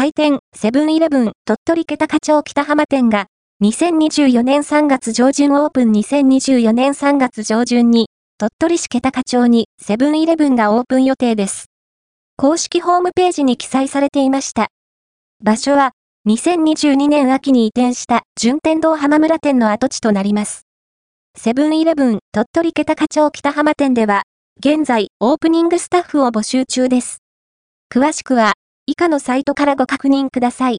開店セブンイレブン鳥取桁課長北浜店が2024年3月上旬オープン2024年3月上旬に鳥取市桁課長にセブンイレブンがオープン予定です。公式ホームページに記載されていました。場所は2022年秋に移転した順天堂浜村店の跡地となります。セブンイレブン鳥取桁課長北浜店では現在オープニングスタッフを募集中です。詳しくは以下のサイトからご確認ください。